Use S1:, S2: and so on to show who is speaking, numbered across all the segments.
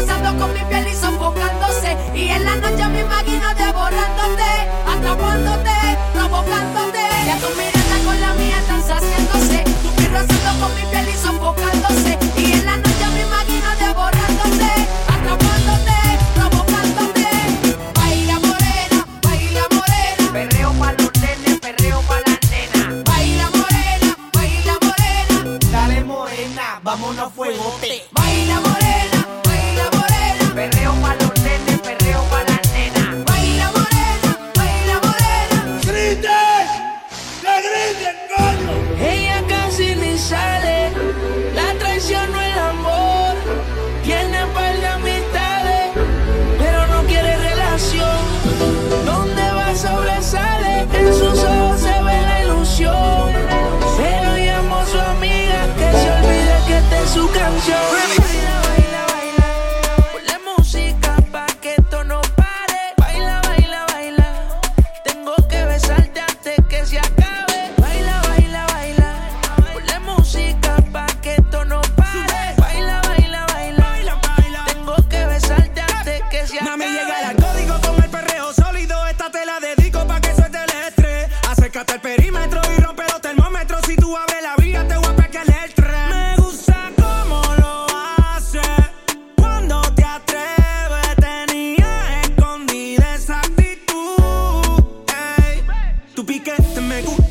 S1: Rozando con mi piel y sofocándose. Y en la noche me imagino devorándote, atrapándote, provocándote. Que tu mirada con la mía están saciándose. Tu piel rozando con mi piel y sofocándose. Y en la noche me imagino devorándote, atrapándote, provocándote. Baila morena, baila morena.
S2: Perreo pa' los nenes, perreo pa' las nenas.
S1: Baila morena, baila morena.
S2: Dale morena, vámonos a fuegote.
S1: Baila morena,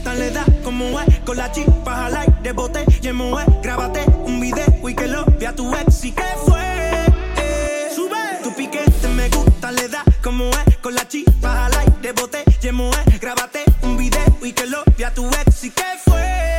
S3: gusta, le da como es. Con la chispa al aire, bote, y es. Grábate un video y que lo vea tu ex. ¿Y qué fue? Eh, Sube. Tu piquete me gusta, le da como es. Con la chispa al aire, bote, y es. Grábate un video y que lo vea tu ex. ¿Y qué fue?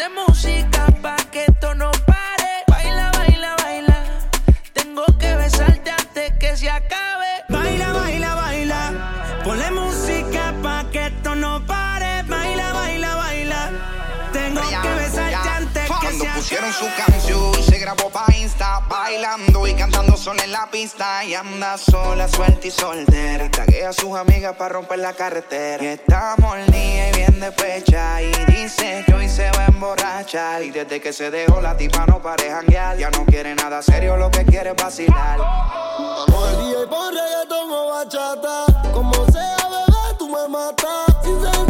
S4: Ponle música pa' que esto no pare. Baila, baila, baila. Tengo que besarte antes que se acabe.
S3: Baila, baila, baila. Ponle música pa' que esto no pare. Baila, baila, baila. Tengo que besarte antes que
S5: Cuando
S3: se
S5: pusieron su
S3: acabe.
S5: canción, grabó pa' Insta, bailando y cantando sola en la pista. Y anda sola, suelta y soltera. Y taguea a sus amigas para romper la carretera. Y está molida y bien despecha. Y dice que hoy se va a emborrachar. Y desde que se dejó la tipa no pare janguear. Ya no quiere nada serio, lo que quiere es vacilar.
S6: Vamos al y pon reggaetón o bachata. Como sea, bebé, tú me matas.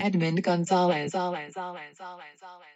S7: Edmund Gonzalez. Gonzalez. Gonzalez. Gonzalez.